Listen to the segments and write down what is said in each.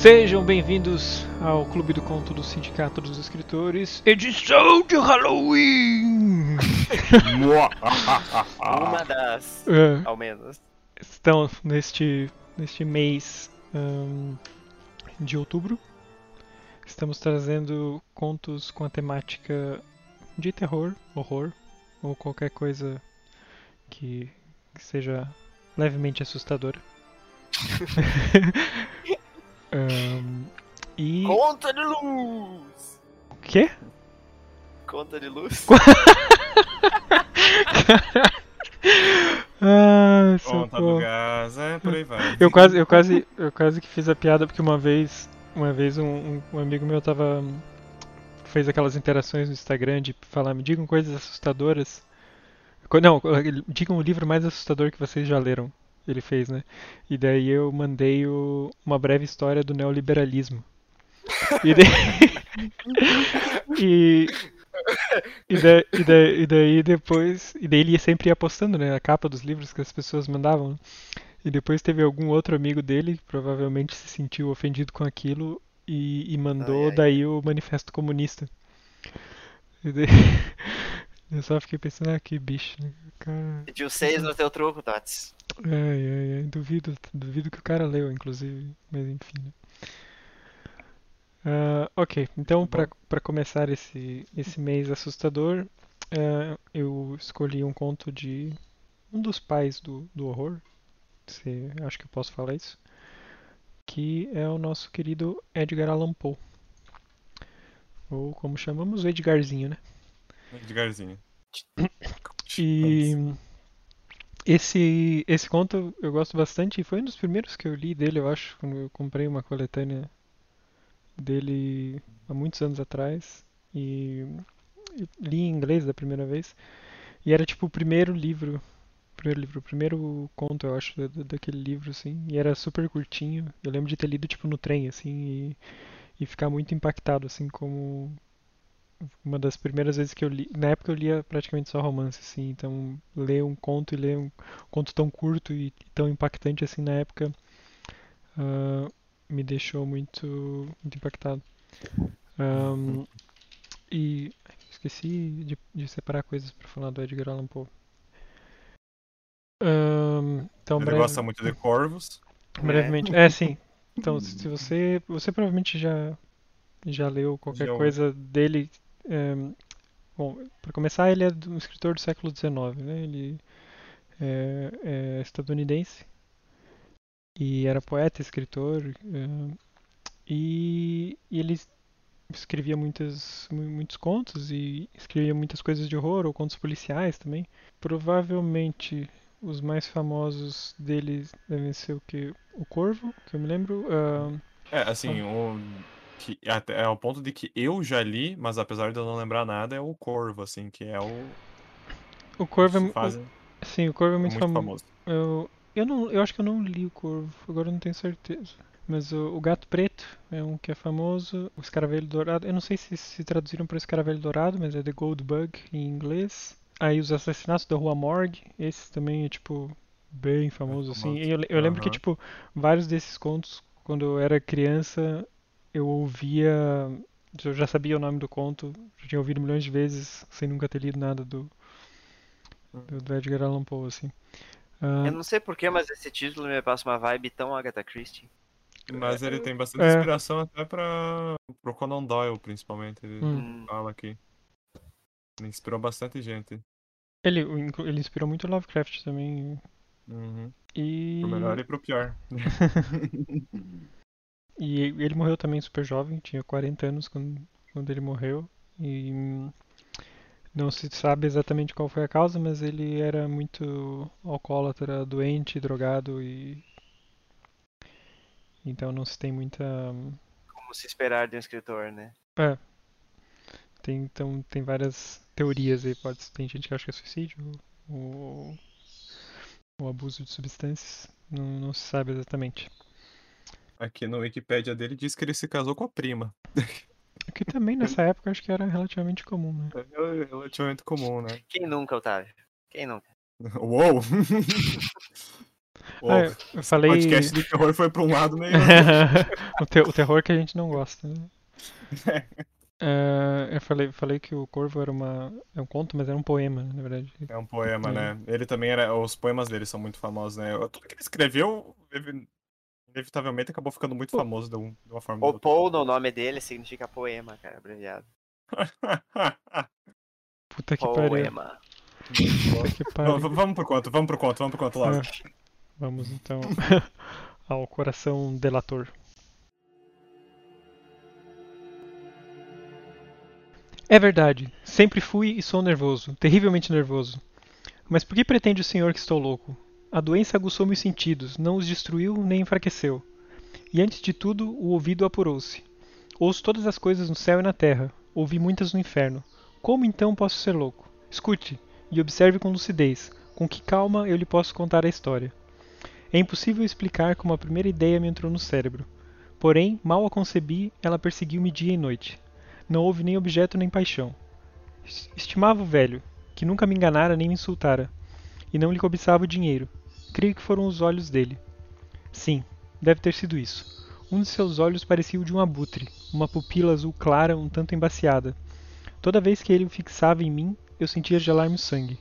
Sejam bem-vindos ao Clube do Conto do Sindicato dos Escritores, edição de Halloween! Uma das, É, ao menos. Estão neste, neste mês ahn, de outubro. Estamos trazendo contos com a temática de terror, horror ou qualquer coisa que, que seja levemente assustadora. Ahn, e. Conta de luz! O quê? Conta de luz? Ah, Conta do gás, é, por aí vai. Eu quase, eu quase, eu quase que fiz a piada porque uma vez, uma vez um, um- um amigo meu tava fez aquelas interações no Instagram de falar, me digam coisas assustadoras. Não, digam o livro mais assustador que vocês já leram. Ele fez, né? E daí eu mandei o- uma breve história do neoliberalismo. E daí, e, e, da- e da- e daí depois, e daí ele sempre ia postando, né, a capa dos livros que as pessoas mandavam. né? E depois teve algum outro amigo dele que provavelmente se sentiu ofendido com aquilo e, e mandou Ai, ai. daí o Manifesto Comunista. E daí- eu só fiquei pensando, ah, que bicho, né? Cara, Pediu seis no teu truco, Tots. Ai, ai, ai, duvido, duvido que o cara leu, inclusive, mas enfim? Ah, ok, então para para começar esse, esse mês assustador, ah, eu escolhi um conto de um dos pais do, do horror, se acho que eu posso falar isso, que é o nosso querido Edgar Allan Poe, ou como chamamos, o Edgarzinho, né? Edgarzinho. E esse, esse conto eu gosto bastante e foi um dos primeiros que eu li dele, eu acho, quando eu comprei uma coletânea dele há muitos anos atrás e li em inglês da primeira vez e era tipo o primeiro livro, primeiro livro, o primeiro conto eu acho da- da- daquele livro assim e era super curtinho. Eu lembro de ter lido tipo no trem assim e, e ficar muito impactado assim como uma das primeiras vezes que eu li, na época eu lia praticamente só romance assim, então ler um conto e ler um conto tão curto e tão impactante assim na época ah, me deixou muito, muito impactado. Ahn, e esqueci de, de separar coisas para falar do Edgar Allan Poe. Ahn, então, Ele breve- gosta muito de corvos. brevemente. É, sim. Então, se você, você provavelmente já já leu qualquer Já coisa dele. Ehm, bom, para começar, ele é um escritor do século XIX, né? Ele é, é estadunidense e era poeta, escritor eh, e, e ele escrevia muitas, mu- muitos contos e escrevia muitas coisas de horror ou contos policiais também. Provavelmente os mais famosos deles devem ser o que? O Corvo, que eu me lembro. ah, É, assim, o. Que até, é o ponto de que eu já li, mas apesar de eu não lembrar nada, é o Corvo, assim, que é o. o Corvo é, que faz- sim, o Corvo é muito, muito famo- famoso. Eu, eu não, eu acho que eu não li o Corvo, agora eu não tenho certeza. Mas o, o Gato Preto é um que é famoso. O Escaravelho Dourado, eu não sei se se traduziram para Escaravelho Dourado, mas é The Gold Bug em inglês. Aí os Assassinatos da Rua Morgue, esse também é tipo bem famoso assim. famoso. E eu, le- eu lembro que Aham. tipo vários desses contos quando eu era criança eu ouvia, eu já sabia o nome do conto, já tinha ouvido milhões de vezes sem nunca ter lido nada do do, do Edgar Allan Poe assim. Ah, Eu não sei porquê, mas esse título me passa uma vibe tão Agatha Christie. Mas ele tem bastante É. inspiração até pra. pro Conan Doyle, principalmente. Ele Hum. Fala aqui. Ele inspirou bastante gente. Ele, o ele inspirou muito Lovecraft também. Uhum. E, Pro melhor e pro pior. e ele morreu também super jovem, tinha 40 anos quando, quando ele morreu. E não se sabe exatamente qual foi a causa, mas ele era muito alcoólatra, doente, drogado e. Então não se tem muita. Como se esperar de um escritor, né? É. Tem, então tem várias teorias aí. Pode, tem gente que acha que é suicídio ou, ou abuso de substâncias. Não, não se sabe exatamente. Aqui no Wikipedia dele diz que ele se casou com a prima. O que também nessa época acho que era relativamente comum, né? É relativamente comum, né? Quem nunca, Otávio? Quem nunca? Uou! Pô, Ah, eu falei. O podcast de terror foi pra um lado meio. o, te- o terror que a gente não gosta, né? É, eu falei, falei que o Corvo era uma, é um conto, mas era um poema, na verdade. É um poema, É. né? Ele também era. Os poemas dele são muito famosos, né? Tudo que ele escreveu, inevitavelmente, acabou ficando muito famoso de, um- de uma forma O Paul no nome dele significa poema, cara, abreviado. Puta que pariu. Poema. Puta que pariu. vamos pro conto, vamos pro conto, vamos pro conto logo. É. Vamos então ao coração delator. É verdade, sempre fui e sou nervoso, terrivelmente nervoso. Mas por que pretende o senhor que estou louco? A doença aguçou meus sentidos, não os destruiu nem enfraqueceu. E antes de tudo, o ouvido apurou-se. Ouço todas as coisas no céu e na terra, ouvi muitas no inferno. Como então posso ser louco? Escute e observe com lucidez, com que calma eu lhe posso contar a história. É impossível explicar como a primeira ideia me entrou no cérebro. Porém, mal a concebi, ela perseguiu-me dia e noite. Não houve nem objeto nem paixão. Es- Estimava o velho, que nunca me enganara nem me insultara, e não lhe cobiçava o dinheiro. Creio que foram os olhos dele. Sim, deve ter sido isso. Um de seus olhos parecia o de um abutre, uma pupila azul clara um tanto embaciada. Toda vez que ele o fixava em mim, eu sentia gelar-me o sangue.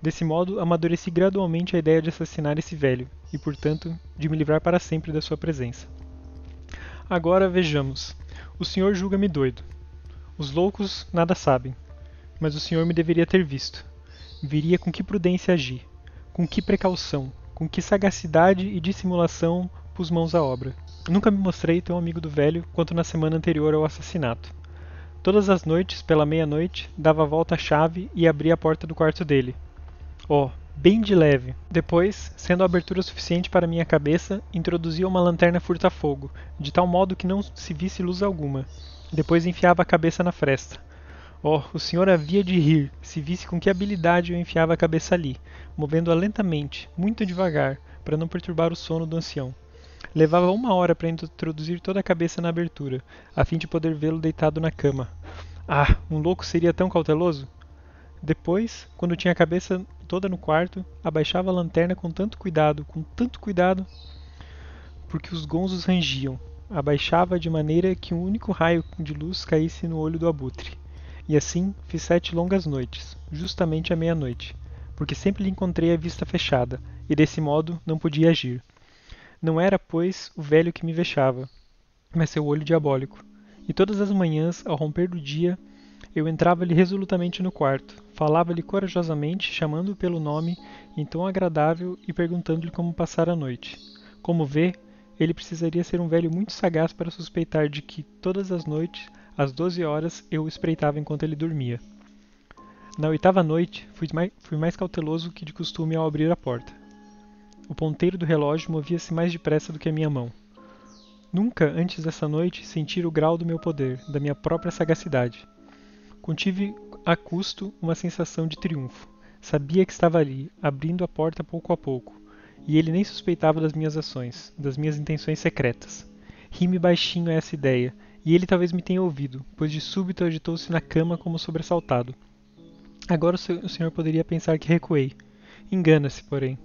Desse modo, amadureci gradualmente a ideia de assassinar esse velho, e portanto, de me livrar para sempre da sua presença. Agora vejamos. O senhor julga-me doido. Os loucos nada sabem, mas o senhor me deveria ter visto. Viria com que prudência agir, com que precaução, com que sagacidade e dissimulação pus mãos à obra. Nunca me mostrei tão amigo do velho quanto na semana anterior ao assassinato. Todas as noites, pela meia-noite, dava volta à chave e abria a porta do quarto dele. Oh, bem de leve. Depois, sendo a abertura suficiente para minha cabeça, introduzia uma lanterna furta-fogo, de tal modo que não se visse luz alguma. Depois enfiava a cabeça na fresta. Oh, o senhor havia de rir, se visse com que habilidade eu enfiava a cabeça ali, movendo-a lentamente, muito devagar, para não perturbar o sono do ancião. Levava uma hora para introduzir toda a cabeça na abertura, a fim de poder vê-lo deitado na cama. Ah, um louco seria tão cauteloso? Depois, quando tinha a cabeça toda no quarto, abaixava a lanterna com tanto cuidado, com tanto cuidado, porque os gonzos rangiam. Abaixava de maneira que um único raio de luz caísse no olho do abutre. E assim fiz sete longas noites, justamente à meia-noite, porque sempre lhe encontrei a vista fechada, e desse modo não podia agir. Não era, pois, o velho que me vexava, mas seu olho diabólico. E todas as manhãs, ao romper do dia, eu entrava-lhe resolutamente no quarto, falava-lhe corajosamente, chamando-o pelo nome, em tom agradável e perguntando-lhe como passara a noite. Como vê, ele precisaria ser um velho muito sagaz para suspeitar de que, todas as noites, às doze horas, eu o espreitava enquanto ele dormia. Na oitava noite, fui mais, fui mais cauteloso que de costume ao abrir a porta. O ponteiro do relógio movia-se mais depressa do que a minha mão. Nunca antes dessa noite sentira o grau do meu poder, da minha própria sagacidade. Contive a custo uma sensação de triunfo. Sabia que estava ali, abrindo a porta pouco a pouco, e ele nem suspeitava das minhas ações, das minhas intenções secretas. Ri-me baixinho a essa ideia, e ele talvez me tenha ouvido, pois de súbito agitou-se na cama como sobressaltado. Agora o, se- o senhor poderia pensar que recuei. Engana-se, porém.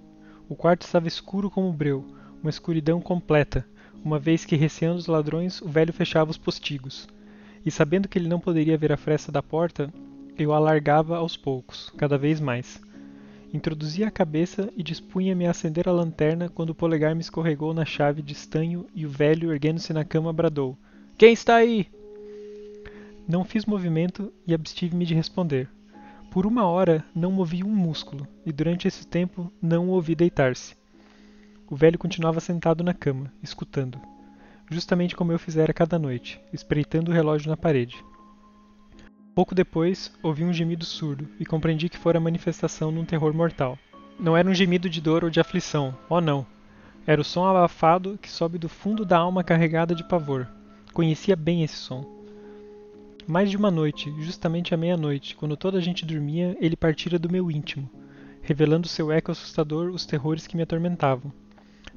O quarto estava escuro como breu, uma escuridão completa, uma vez que, receando os ladrões, o velho fechava os postigos. E sabendo que ele não poderia ver a fresta da porta, eu a alargava aos poucos, cada vez mais. Introduzia a cabeça e dispunha-me a acender a lanterna quando o polegar me escorregou na chave de estanho e o velho, erguendo-se na cama, bradou: Quem está aí? Não fiz movimento e abstive-me de responder. Por uma hora não movi um músculo, e durante esse tempo não o ouvi deitar-se. O velho continuava sentado na cama, escutando, justamente como eu fizera cada noite, espreitando o relógio na parede. Pouco depois, ouvi um gemido surdo e compreendi que fora a manifestação de um terror mortal. Não era um gemido de dor ou de aflição, oh não. Era o som abafado que sobe do fundo da alma carregada de pavor. Conhecia bem esse som. Mais de uma noite, justamente à meia-noite, quando toda a gente dormia, ele partira do meu íntimo, revelando seu eco assustador os terrores que me atormentavam.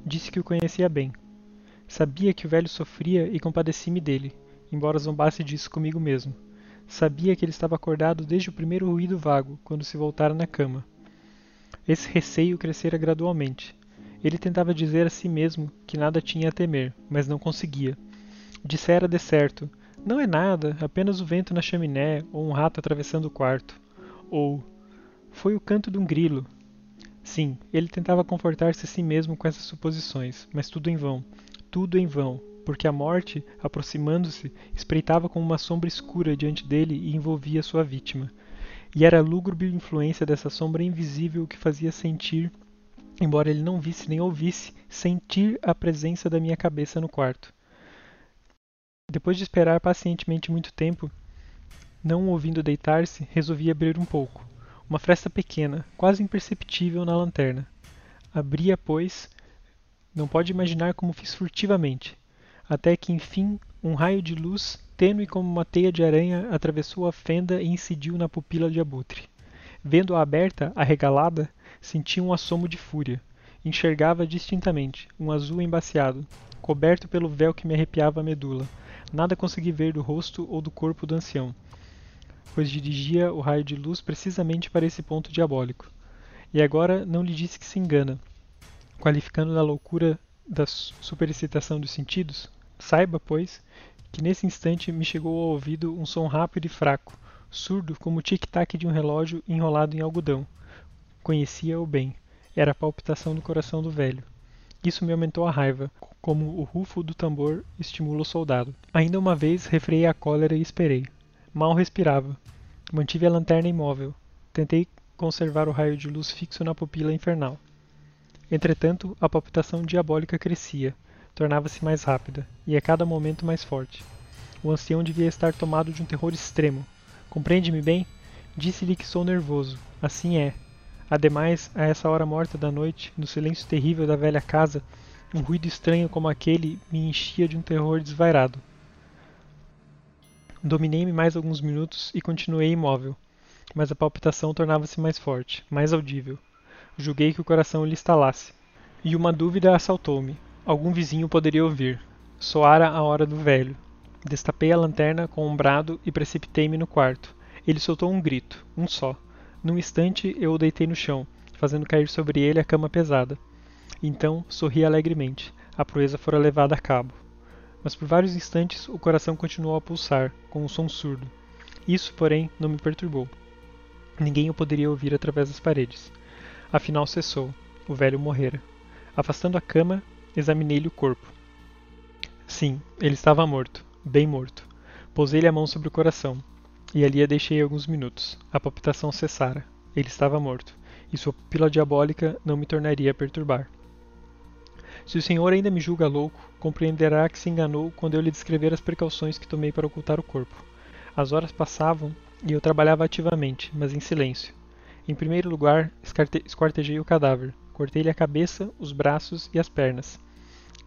Disse que o conhecia bem. Sabia que o velho sofria e compadeci-me dele, embora zombasse disso comigo mesmo. Sabia que ele estava acordado desde o primeiro ruído vago, quando se voltara na cama. Esse receio crescera gradualmente. Ele tentava dizer a si mesmo que nada tinha a temer, mas não conseguia. Dissera de certo: Não é nada, apenas o vento na chaminé ou um rato atravessando o quarto. Ou foi o canto de um grilo. Sim, ele tentava confortar-se a si mesmo com essas suposições, mas tudo em vão. Tudo em vão, porque a morte, aproximando-se, espreitava como uma sombra escura diante dele e envolvia sua vítima. E era a lúgubre influência dessa sombra invisível que fazia sentir, embora ele não visse nem ouvisse, sentir a presença da minha cabeça no quarto. Depois de esperar pacientemente muito tempo, não ouvindo deitar-se, resolvi abrir um pouco. Uma fresta pequena, quase imperceptível na lanterna. Abria, pois, não pode imaginar como fiz furtivamente, até que enfim um raio de luz, tênue como uma teia de aranha, atravessou a fenda e incidiu na pupila de abutre. Vendo-a aberta, arregalada, senti um assomo de fúria. Enxergava distintamente, um azul embaciado, coberto pelo véu que me arrepiava a medula. Nada consegui ver do rosto ou do corpo do ancião, pois dirigia o raio de luz precisamente para esse ponto diabólico. E agora não lhe disse que se engana, qualificando da loucura da superexcitação dos sentidos, Saiba, pois, que nesse instante me chegou ao ouvido um som rápido e fraco, surdo como o tic-tac de um relógio enrolado em algodão. Conhecia-o bem. Era a palpitação do coração do velho. Isso me aumentou a raiva, como o rufo do tambor estimula o soldado. Ainda uma vez refreiei a cólera e esperei. Mal respirava. Mantive a lanterna imóvel. Tentei conservar o raio de luz fixo na pupila infernal. Entretanto, a palpitação diabólica crescia tornava-se mais rápida, e a cada momento mais forte. O ancião devia estar tomado de um terror extremo. Compreende-me bem? Disse-lhe que sou nervoso. Assim é. Ademais, a essa hora morta da noite, no silêncio terrível da velha casa, um ruído estranho como aquele me enchia de um terror desvairado. Dominei-me mais alguns minutos e continuei imóvel, mas a palpitação tornava-se mais forte, mais audível. Julguei que o coração lhe estalasse. E uma dúvida assaltou-me. Algum vizinho poderia ouvir. Soara a hora do velho. Destapei a lanterna com um brado e precipitei-me no quarto. Ele soltou um grito, um só. Num instante eu o deitei no chão, fazendo cair sobre ele a cama pesada. Então sorri alegremente. A proeza fora levada a cabo. Mas por vários instantes o coração continuou a pulsar, com um som surdo. Isso, porém, não me perturbou. Ninguém o poderia ouvir através das paredes. Afinal cessou. O velho morrera. Afastando a cama, Examinei-lhe o corpo. Sim, ele estava morto, bem morto. Pousei-lhe a mão sobre o coração, e ali a deixei alguns minutos. A palpitação cessara. Ele estava morto, e sua pupila diabólica não me tornaria a perturbar. Se o senhor ainda me julga louco, compreenderá que se enganou quando eu lhe descrever as precauções que tomei para ocultar o corpo. As horas passavam e eu trabalhava ativamente, mas em silêncio. Em primeiro lugar, esquartejei o cadáver, Cortei-lhe a cabeça, os braços e as pernas.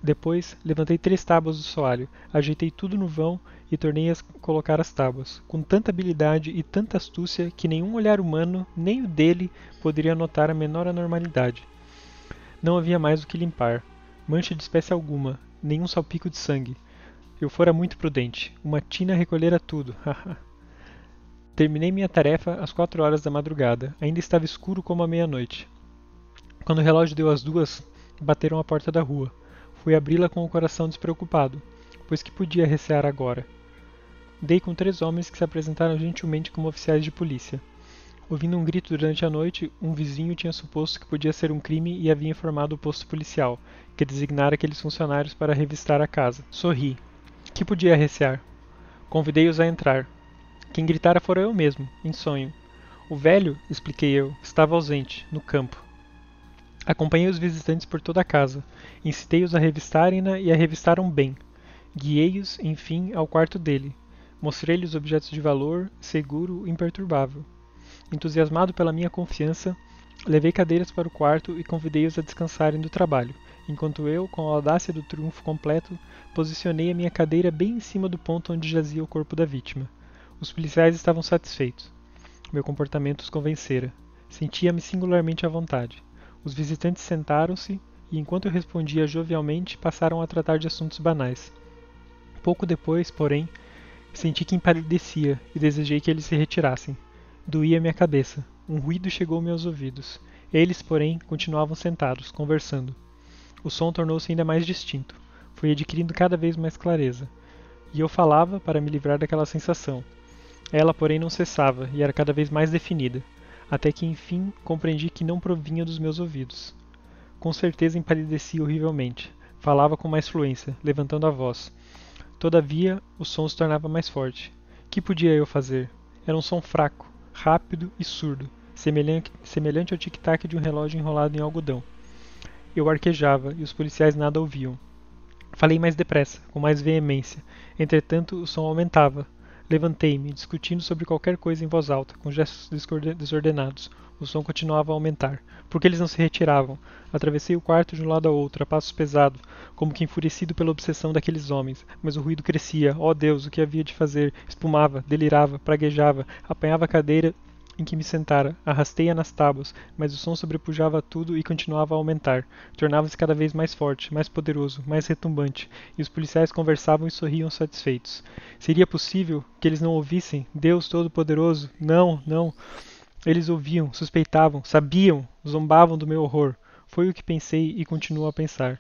Depois, levantei três tábuas do soalho, ajeitei tudo no vão e tornei a colocar as tábuas, com tanta habilidade e tanta astúcia que nenhum olhar humano, nem o dele, poderia notar a menor anormalidade. Não havia mais o que limpar. Mancha de espécie alguma, nenhum salpico de sangue. Eu fora muito prudente. Uma tina recolhera tudo. Terminei minha tarefa às quatro horas da madrugada. Ainda estava escuro como a meia-noite. Quando o relógio deu as duas, bateram à porta da rua. Fui abri-la com o coração despreocupado, pois que podia recear agora. Dei com três homens que se apresentaram gentilmente como oficiais de polícia. Ouvindo um grito durante a noite, um vizinho tinha suposto que podia ser um crime e havia informado o posto policial, que designara aqueles funcionários para revistar a casa. Sorri. Que podia recear? Convidei-os a entrar. Quem gritara fora eu mesmo, em sonho. O velho, expliquei eu, estava ausente, no campo. Acompanhei os visitantes por toda a casa, incitei-os a revistarem-na e a revistaram bem. Guiei-os, enfim, ao quarto dele. Mostrei-lhe os objetos de valor, seguro, imperturbável. Entusiasmado pela minha confiança, levei cadeiras para o quarto e convidei-os a descansarem do trabalho, enquanto eu, com a audácia do triunfo completo, posicionei a minha cadeira bem em cima do ponto onde jazia o corpo da vítima. Os policiais estavam satisfeitos. Meu comportamento os convencera. Sentia-me singularmente à vontade. Os visitantes sentaram-se e, enquanto eu respondia jovialmente, passaram a tratar de assuntos banais. Pouco depois, porém, senti que empalidecia e desejei que eles se retirassem. Doía minha cabeça. Um ruído chegou-me aos ouvidos. Eles, porém, continuavam sentados, conversando. o som tornou-se ainda mais distinto. Fui adquirindo cada vez mais clareza. E eu falava para me livrar daquela sensação. Ela, porém, não cessava e era cada vez mais definida, até que enfim compreendi que não provinha dos meus ouvidos. Com certeza empalideci horrivelmente. Falava com mais fluência, levantando a voz. Todavia, o som se tornava mais forte. Que podia eu fazer? Era um som fraco, rápido e surdo, semelhante, semelhante ao tic-tac de um relógio enrolado em algodão. Eu arquejava e os policiais nada ouviam. Falei mais depressa, com mais veemência. Entretanto, o som aumentava. Levantei-me, discutindo sobre qualquer coisa em voz alta, com gestos desordenados. O som continuava a aumentar. Por que eles não se retiravam? Atravessei o quarto de um lado ao outro, a passos pesados, como que enfurecido pela obsessão daqueles homens. Mas o ruído crescia. Oh Deus, o que havia de fazer? Espumava, delirava, praguejava, apanhava a cadeira em que me sentara, arrastei-a nas tábuas, mas o som sobrepujava tudo e continuava a aumentar. Tornava-se cada vez mais forte, mais poderoso, mais retumbante, e os policiais conversavam e sorriam satisfeitos. Seria possível que eles não ouvissem? Deus Todo-Poderoso? Não, não. Eles ouviam, suspeitavam, sabiam, zombavam do meu horror. Foi o que pensei e continuo a pensar.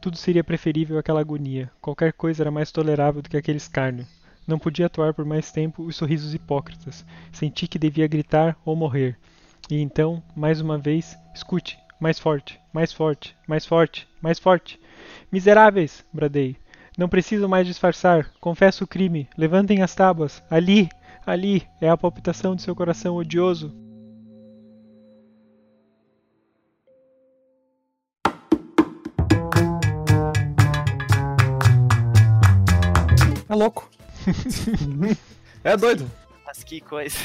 Tudo seria preferível àquela agonia. Qualquer coisa era mais tolerável do que aquele escárnio. Não podia atuar por mais tempo os sorrisos hipócritas. Senti que devia gritar ou morrer. E então, mais uma vez, escute, mais forte, mais forte, mais forte, mais forte. Miseráveis! bradei. Não preciso mais disfarçar. Confesso o crime. Levantem as tábuas. Ali, ali, é a palpitação de seu coração odioso. É louco. é doido. Mas que coisa.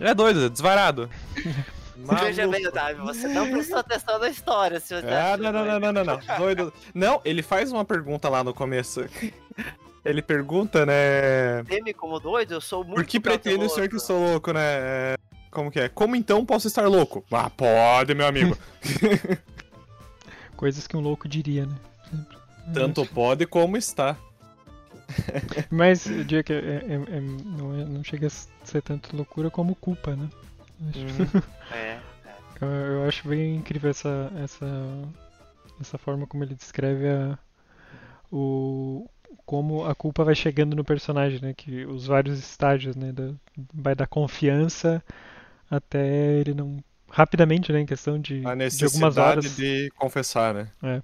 É doido, desvarado. Veja bem, Otávio, você não prestou atenção na história. Se você Ah, não, não, não, não, não, não. Doido. Não, ele faz uma pergunta lá no começo. Ele pergunta, né? Teme como doido, eu sou muito. Por que pretende cauteloso. ser que sou louco, né? Como que é? Como então posso estar louco? Ah, pode, meu amigo. Coisas que um louco diria, né? Tanto pode como está. Mas eu diria que é- é- é- não, é- não chega a ser tanto loucura como culpa, né? Acho- É. Eu, eu acho bem incrível essa, essa, essa forma como ele descreve a, o, como a culpa vai chegando no personagem, né? Que os vários estágios, né? Da, vai da confiança até ele não. Rapidamente, né? Em questão de, A de necessidade algumas horas. de confessar, né? É.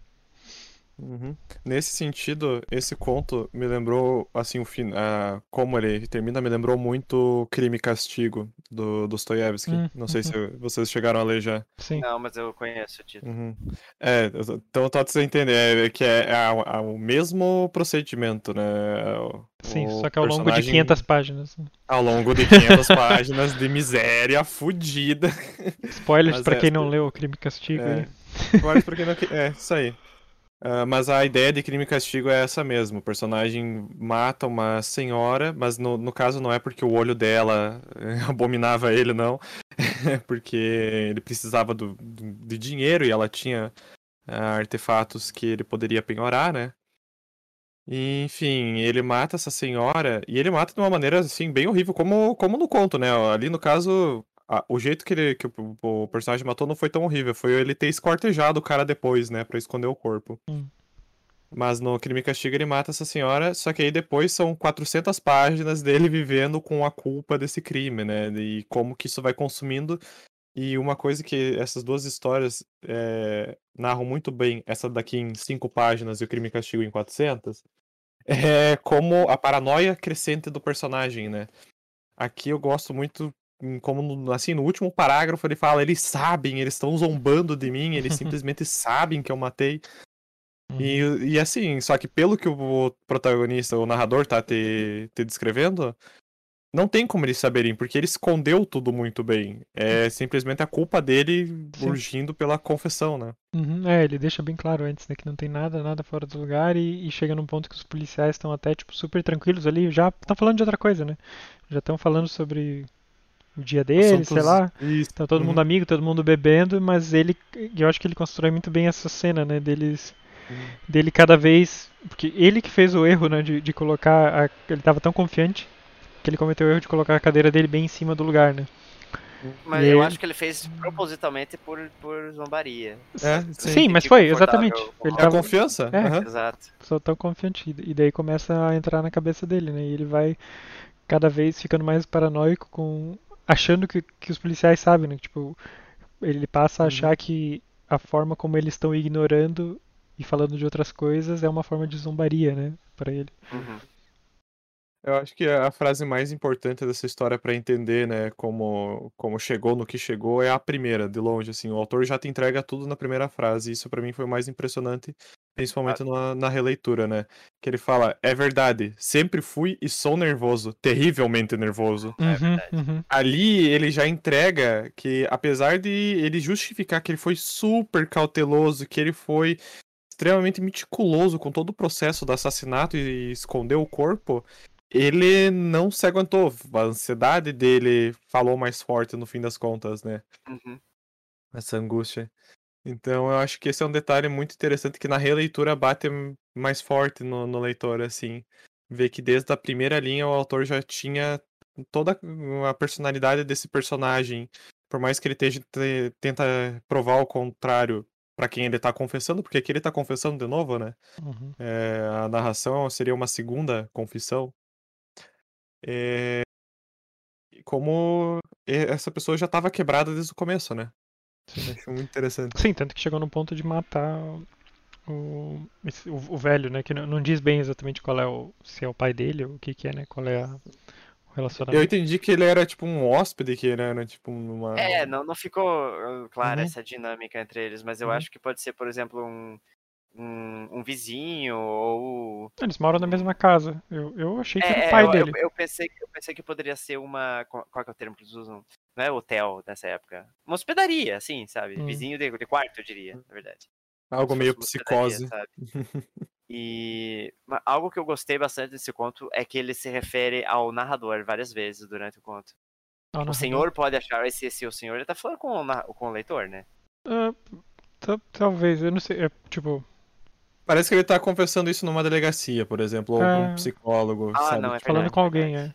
Uhum. Nesse sentido, esse conto me lembrou, assim, o fim, ah, como ele termina, me lembrou muito Crime e Castigo, do Dostoiévski. Hum, Não sei se vocês chegaram a ler já. Sim. Não, mas eu conheço o título. Uhum. É, eu- então tá você entender, é que é, é a- o mesmo procedimento, né? O- Sim, o só que ao longo de personagem- 500 páginas. Ao longo de 500 páginas de miséria fudida. Spoilers Mas pra quem não leu o Crime e Castigo. É. aí. Agora, porque não... É, isso aí. Ah, mas a ideia de crime e castigo é essa mesmo. O personagem mata uma senhora, mas no, no caso não é porque o olho dela eh, abominava ele, não. É porque ele precisava do, do- de dinheiro e ela tinha ah, artefatos que ele poderia penhorar, né? E, enfim, ele mata essa senhora e ele mata de uma maneira assim bem horrível, como, como no conto, né? Ali no caso, a- o jeito que, ele, que o, o personagem matou não foi tão horrível, foi ele ter esquartejado o cara depois, né, Pra esconder o corpo. Hum. Mas no Crime e Castigo ele mata essa senhora, só que aí depois são 400 páginas dele vivendo com a culpa desse crime, né? E como que isso vai consumindo. E uma coisa que essas duas histórias eh, narram muito bem, essa daqui em 5 páginas e o Crime e Castigo em 400, é como a paranoia crescente do personagem, né? Aqui eu gosto muito, como no- assim, no último parágrafo ele fala, eles sabem, eles estão zombando de mim, eles simplesmente sabem que eu matei. E, e assim, só que pelo que o protagonista, o narrador tá te, te descrevendo, não tem como eles saberem, porque ele escondeu tudo muito bem. É simplesmente a culpa dele Sim. urgindo pela confessão, né? Uhum, é, ele deixa bem claro antes, né, que não tem nada, nada fora do lugar e, e chega num ponto que os policiais estão até, tipo, super tranquilos ali, já estão falando de outra coisa, né? Já estão falando sobre o dia deles, sei lá. Isso. Tá todo Uhum. mundo amigo, todo mundo bebendo, mas ele, eu acho que ele constrói muito bem essa cena, né, deles, Uhum. dele cada vez, porque ele que fez o erro, né, de, de colocar, a, ele tava tão confiante que ele cometeu o erro de colocar a cadeira dele bem em cima do lugar, né? Mas E eu aí- acho que ele fez propositalmente por, por zombaria. É, Sim, sim. mas foi, exatamente. Ele É tava confiança? É. aham. Exato. só tão confiante. E daí começa a entrar na cabeça dele, né? E ele vai cada vez ficando mais paranoico com. Achando que, que os policiais sabem, né? Tipo, ele passa a Uhum. achar que a forma como eles estão ignorando e falando de outras coisas é uma forma de zombaria, né? Pra ele. Uhum. Eu acho que a frase mais importante dessa história pra entender, né, como, como chegou no que chegou é a primeira, de longe, assim. O autor já te entrega tudo na primeira frase. Isso pra mim foi o mais impressionante, principalmente na, na releitura, né? Que ele fala: "É verdade, sempre fui e sou nervoso, terrivelmente nervoso". É Uhum, verdade. uhum. Ali ele já entrega que, apesar de ele justificar que ele foi super cauteloso, que ele foi extremamente meticuloso com todo o processo do assassinato e escondeu o corpo, ele não se aguentou. A ansiedade dele falou mais forte no fim das contas, né? Uhum. Essa angústia. Então eu acho que esse é um detalhe muito interessante que na releitura bate mais forte no, no leitor, assim. Ver que desde a primeira linha o autor já tinha toda a personalidade desse personagem. Por mais que ele esteja, te- tenta provar o contrário pra quem ele tá confessando, porque aqui ele tá confessando de novo, né? uhum. É, a narração seria uma segunda confissão. É, e como essa pessoa já estava quebrada desde o começo, né? Sim. Acho muito interessante. Sim, tanto que chegou no ponto de matar o, esse- o, o velho, né? Que não, não diz bem exatamente qual é o. se é o pai dele ou o que, que é, né? Qual é a- o Eu relacionamento. entendi que ele era tipo um hóspede, que ele era tipo uma. É, não, não ficou uh, clara Uhum. essa dinâmica entre eles, mas eu Uhum. acho que pode ser, por exemplo, um, um, um vizinho ou. Eles moram na mesma casa. Eu, eu achei que era É, o pai eu, dele. Eu, eu pensei, que- eu pensei que poderia ser uma. Qual que é o termo que eles usam? Não é hotel nessa época. Uma hospedaria, assim, sabe? Hum. Vizinho de, de quarto, eu diria, na verdade. Algo se meio psicose. sabe? E algo que eu gostei bastante desse conto é que ele se refere ao narrador várias vezes durante o conto. Ah, O senhor pode achar esse, esse o senhor, ele tá falando com o, com o leitor, né? Ta- talvez, eu não sei. É, tipo, Parece que ele tá confessando isso numa delegacia, por exemplo, ou pra Ah. um psicólogo, Ah, sabe? não, é Tipo, falando com alguém, verdade.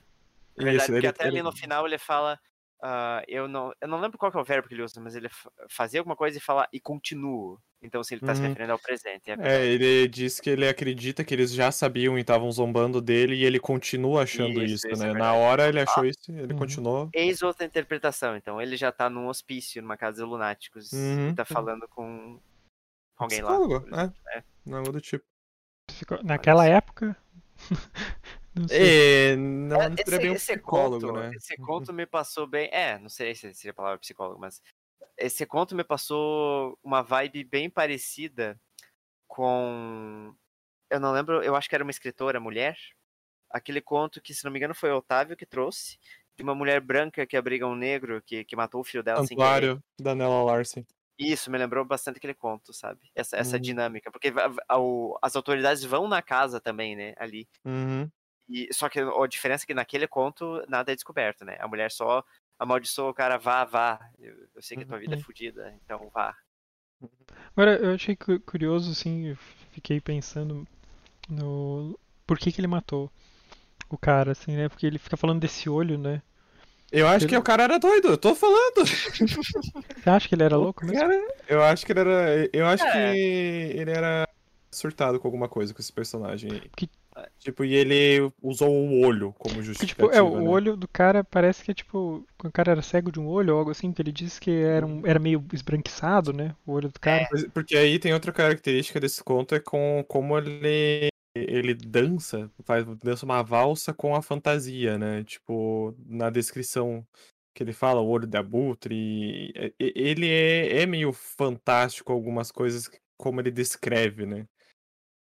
é. É verdade, Isso, porque ele- até ali ele- no final ele fala. ah, eu, não, eu não lembro qual que é o verbo que ele usa, mas ele fa- fazia alguma coisa e fala e continuo. Então, se ele tá se Uhum. referindo ao presente. É É, ele diz que ele acredita que eles já sabiam e estavam zombando dele e ele continua achando Isso, isso, isso é né? Na verdade. hora ele achou isso, ele Uhum. continuou. Eis outra interpretação. Então, ele já tá num hospício, numa casa de lunáticos. Uhum. E tá falando com alguém lá. Psicólogo, por exemplo. é. Algo do tipo. Psico- Naquela época. não sei. É, não, É, não esse, bem um psicólogo, conto, né? esse conto me passou bem. É, não sei se seria a palavra psicólogo, mas esse conto me passou uma vibe bem parecida com. Eu não lembro, eu acho que era uma escritora mulher. Aquele conto que, se não me engano, foi o Otávio que trouxe. De uma mulher branca que abriga um negro que, que matou o filho dela sem querer. Santuário da Nella Larsen. Isso, me lembrou bastante aquele conto, sabe? Essa, essa Uhum. dinâmica. Porque o- as autoridades vão na casa também, né? Ali. Uhum. E, só que a diferença é que naquele conto nada é descoberto, né? A mulher só amaldiçoa o cara, vá, vá. Eu, eu sei que a tua vida é Uhum. fodida, então vá. Agora, eu achei cu- curioso, assim, fiquei pensando no. Por que que ele matou o cara, assim, né? Porque ele fica falando desse olho, né? Eu acho Ele- que o cara era doido, eu tô falando. Você acha que ele era louco mesmo? cara- eu acho que ele era. Eu acho É. que ele era surtado com alguma coisa com esse personagem aí. Que- Tipo, e ele usou o olho como Porque, justificativa. tipo, é, o né? olho do cara parece que é tipo. O cara era cego de um olho ou algo assim, que ele disse que era, um, era meio esbranquiçado, né? O olho do cara. Mas- Porque aí tem outra característica desse conto, é com como ele, ele dança, faz, dança uma valsa com a fantasia, né? Tipo, na descrição que ele fala, o olho de abutre, ele é, é meio fantástico algumas coisas, como ele descreve, né?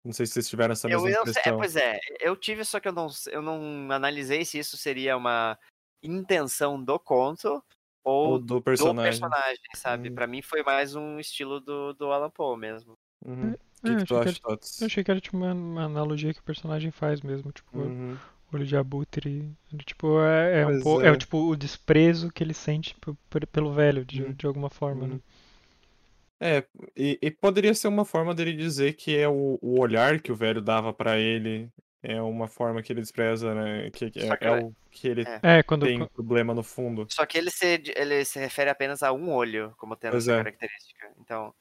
Não sei se vocês tiveram essa Eu, mesma eu sei- é, impressão. pois é, eu tive, só que eu não, eu não analisei se isso seria uma intenção do conto ou, Ou do do personagem. personagem, sabe? Hum. Pra mim foi mais um estilo do, do Alan Poe mesmo. Uhum. É, que, eu que tu achei que Tots? Eu achei que era tipo uma, uma analogia que o personagem faz mesmo, tipo, Uhum. olho de abutre. Ele, tipo, é, é um pouco. é. É. o tipo o desprezo que ele sente pelo velho, de, Uhum. de alguma forma, né? Uhum. É, e, e poderia ser uma forma dele dizer que é o, o olhar que o velho dava pra ele É uma forma que ele despreza, né? Que, que é, que é o que ele É. É, quando. tem problema no fundo. Só que ele se, ele se refere apenas a um olho, como tendo Pois essa é. característica. Então,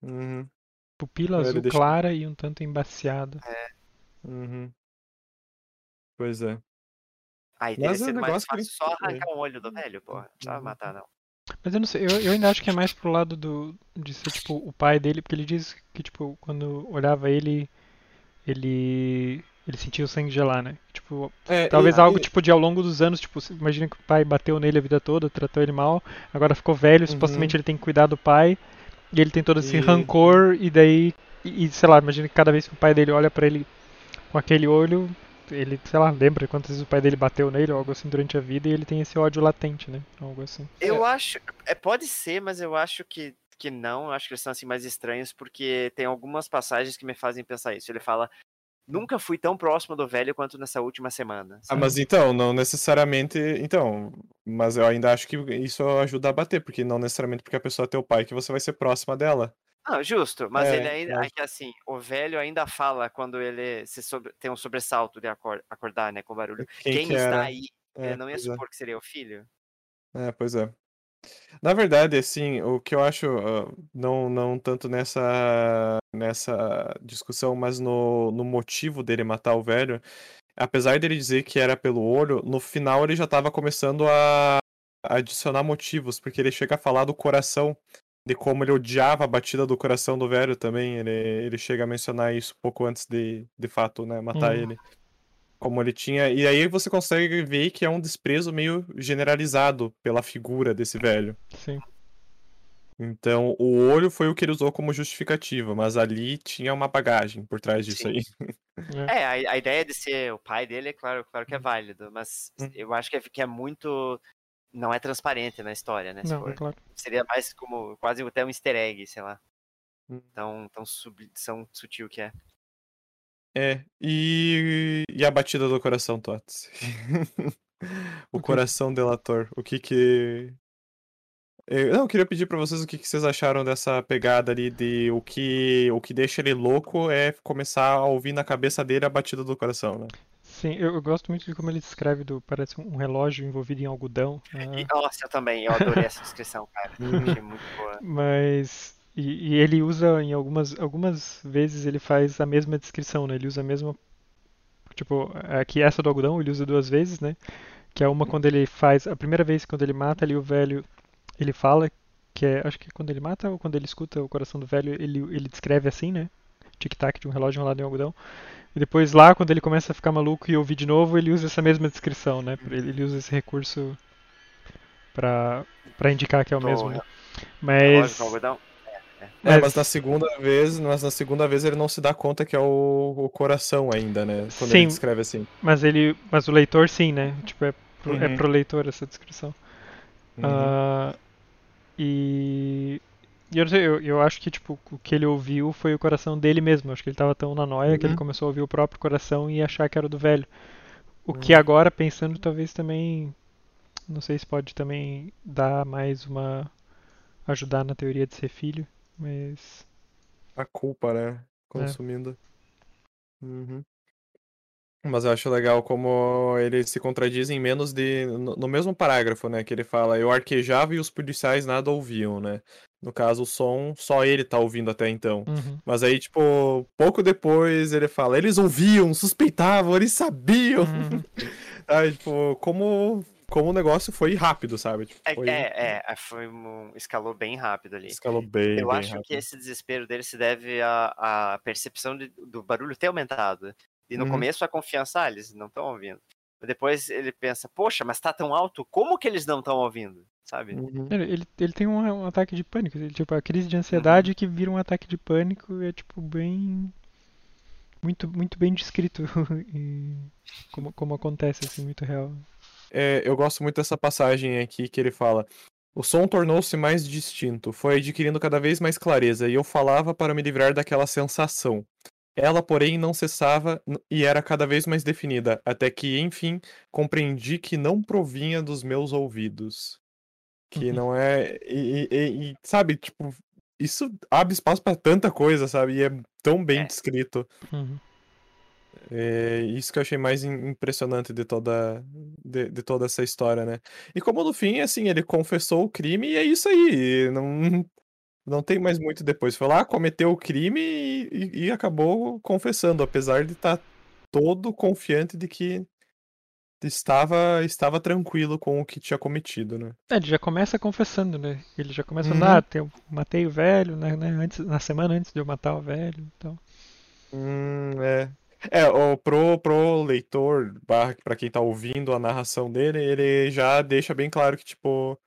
Uhum, Pupila azul deixa- clara e um tanto embaciada. uhum. Pois é. aí teria Mas é um mais negócio que fácil só arrancar um olho do velho, porra. Não Uhum. matar, não. Mas eu não sei, eu, eu ainda acho que é mais pro lado do, de ser, tipo, o pai dele, porque ele diz que, tipo, quando olhava ele, ele, ele sentia o sangue gelar, né? Tipo, É, talvez e- algo, e- tipo, de ao longo dos anos, tipo, imagina que o pai bateu nele a vida toda, tratou ele mal, agora ficou velho, Uhum. supostamente ele tem que cuidar do pai, e ele tem todo esse E- rancor, e daí, e, e, sei lá, imagina que cada vez que o pai dele olha pra ele com aquele olho, ele, sei lá, lembra quantas vezes o pai dele bateu nele, ou algo assim, durante a vida, e ele tem esse ódio latente, né? Algo assim. Eu acho. É, pode ser, mas eu acho que, que não. Eu acho que eles são assim mais estranhos, porque tem algumas passagens que me fazem pensar isso. Ele fala. Nunca fui tão próximo do velho quanto nessa última semana. Ah, sabe? mas então, não necessariamente. Então, mas eu ainda acho que isso ajuda a bater, porque não necessariamente porque a pessoa é teu pai que você vai ser próxima dela. Não, justo, mas É, ele ainda. É que assim, o velho ainda fala quando ele se sobre- tem um sobressalto de acor- acordar, né, com barulho. Quem, Quem, que está era? aí? É, não ia é. supor que seria o filho? É, pois é. Na verdade, assim, o que eu acho, ah, não, não tanto nessa, nessa discussão, mas no, no motivo dele matar o velho, apesar dele dizer que era pelo olho, no final ele já estava começando a adicionar motivos, porque ele chega a falar do coração, de como ele odiava a batida do coração do velho também, ele, ele chega a mencionar isso pouco antes de, de fato, né, matar Uhum. ele. Como ele tinha. E aí você consegue ver que é um desprezo meio generalizado pela figura desse velho. Sim. Então, o olho foi o que ele usou como justificativa, mas ali tinha uma bagagem por trás disso Sim. aí. É, a, a ideia de ser o pai dele, é claro, claro que é válido, mas Hum. eu acho que é, que é muito. Não é transparente na história, né? se Não, for. é claro. Seria mais como quase até um easter egg, sei lá. Hum. Tão, tão, sub, tão sutil que é. É, e, e a batida do coração, Tots. o coração delator. O que que. Eu, não, eu queria pedir pra vocês o que, que vocês acharam dessa pegada ali de o que, o que deixa ele louco é começar a ouvir na cabeça dele a batida do coração, né? Sim, eu, eu gosto muito de como ele descreve do, parece um relógio envolvido em algodão. E, ah, nossa, eu também, eu adorei essa descrição, cara. Achei muito boa. mas e, e ele usa em algumas algumas vezes ele faz a mesma descrição, né? Ele usa a mesma tipo aqui essa do algodão ele usa duas vezes, né? Que é uma quando ele faz a primeira vez quando ele mata ali o velho, ele fala que é acho que é quando ele mata ou quando ele escuta o coração do velho ele ele descreve assim, né? Tic-tac de um relógio enrolado em algodão. E depois lá, quando ele começa a ficar maluco e ouvir de novo, ele usa essa mesma descrição, né? Ele, ele usa esse recurso pra, pra indicar que é o mesmo, né? relógio Mas... É, É, mas na segunda vez, mas na segunda vez ele não se dá conta que é o, o coração ainda, né? Quando Sim. ele descreve assim. mas ele... Mas o leitor sim, né? Tipo, é pro, é Uhum. pro leitor essa descrição. Uhum. Ah, e... E eu, eu, eu acho que tipo, o que ele ouviu foi o coração dele mesmo. Acho que ele tava tão na noia que ele Uhum. começou a ouvir o próprio coração e achar que era o do velho. O que Uhum. agora, pensando, talvez também. Não sei se pode também dar mais uma. ajudar na teoria de ser filho, mas. A culpa, né? Consumindo. Uhum. Mas eu acho legal como ele se contradiz em menos de. No, no mesmo parágrafo, né? Que ele fala, eu arquejava e os policiais nada ouviam, né? No caso, o som, só ele tá ouvindo até então. Uhum. Mas aí, tipo, pouco depois ele fala, eles ouviam, suspeitavam, eles sabiam. Uhum. Sabe, tipo, como, como o negócio foi rápido, sabe? Tipo, É, foi, é, é, foi um, escalou bem rápido ali. Escalou bem, Eu bem acho que rápido. esse desespero dele se deve à, à percepção de- do barulho ter aumentado. E no Uhum. começo a confiança, ah, eles não estão ouvindo. Mas depois ele pensa, poxa, mas tá tão alto, como que eles não estão ouvindo? Sabe? Uhum. Ele, ele, tem um, um ataque de pânico. Ele, tipo, a crise de ansiedade que vira um ataque de pânico é, tipo, bem. Muito, muito bem descrito. e como, como acontece, assim, muito real. É, eu gosto muito dessa passagem aqui que ele fala. O som tornou-se mais distinto, foi adquirindo cada vez mais clareza, e eu falava para me livrar daquela sensação. Ela, porém, não cessava e era cada vez mais definida, até que, enfim, compreendi que não provinha dos meus ouvidos. Que Uhum. não é. E, e- e, sabe, tipo, isso abre espaço para tanta coisa, sabe? E é tão bem É. descrito. Uhum. É isso que eu achei mais im- impressionante de toda, de, de toda essa história, né? E como no fim, assim, ele confessou o crime e é isso aí. Não, não tem mais muito depois. Foi lá, cometeu o crime e, e- acabou confessando, apesar de estar todo confiante de que estava, estava tranquilo com o que tinha cometido, né? É, ele já começa confessando, né? Ele já começa Uhum. ah, eu matei o velho, né, né, antes, na semana antes de eu matar o velho, então. Hum, é. É, o, pro, pro leitor, pra quem tá ouvindo a narração dele, ele já deixa bem claro que, tipo,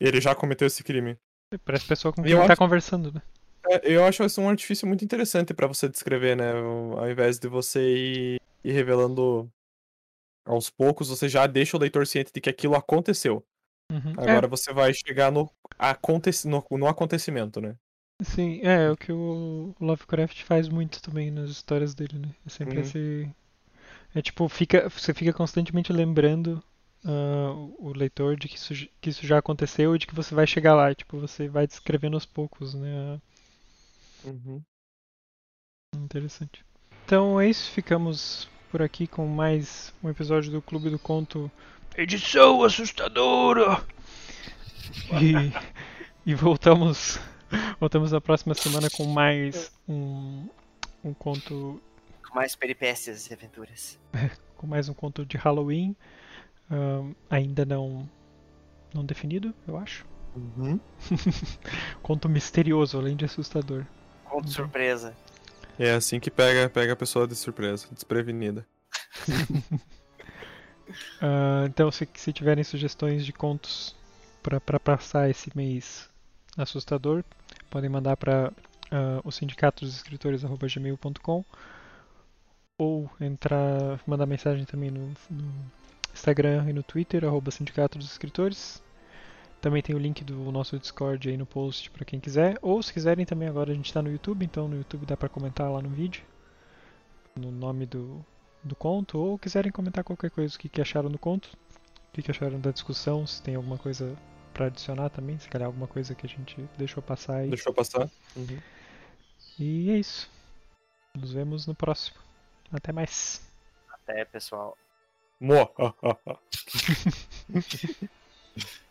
ele já cometeu esse crime. Parece pessoa com quem eu ele tá acho- conversando, né? É, eu acho isso um artifício muito interessante pra você descrever, né? Ao invés de você ir, ir revelando aos poucos, você já deixa o leitor ciente de que aquilo aconteceu. Uhum. Agora você vai chegar no, aconteci, no, no acontecimento, né? Sim, é, é o que o Lovecraft faz muito também nas histórias dele, né? É sempre Uhum. esse. É tipo, fica, você fica constantemente lembrando ah, o leitor de que isso, que isso já aconteceu e de que você vai chegar lá. Tipo, você vai descrevendo aos poucos, né? Uhum. Interessante. Então é isso, ficamos por aqui com mais um episódio do Clube do Conto Edição Assustadora! E, e voltamos, voltamos na próxima semana com mais um, um conto Com mais peripécias e aventuras. com mais um conto de Halloween, ahn, ainda não não definido, eu acho. Uhum. Conto misterioso, além de assustador. Conto Uhum. surpresa. É assim que pega, pega a pessoa de surpresa, desprevenida. Ah, então, se, se tiverem sugestões de contos para passar esse mês assustador, podem mandar para o sindicato dos escritores@gmail.com ou entrar, mandar mensagem também no, no Instagram e no Twitter arroba sindicato dos escritores. Também tem o link do nosso Discord aí no post para quem quiser. Ou se quiserem também agora a gente está no YouTube, então no YouTube dá para comentar lá no vídeo, no nome do, do conto, ou quiserem comentar qualquer coisa, que, que acharam do conto, o que, que acharam da discussão, se tem alguma coisa para adicionar também, se calhar alguma coisa que a gente deixou passar aí. Deixa eu passar. Uhum. E é isso. Nos vemos no próximo. Até mais. Até, pessoal. Mo.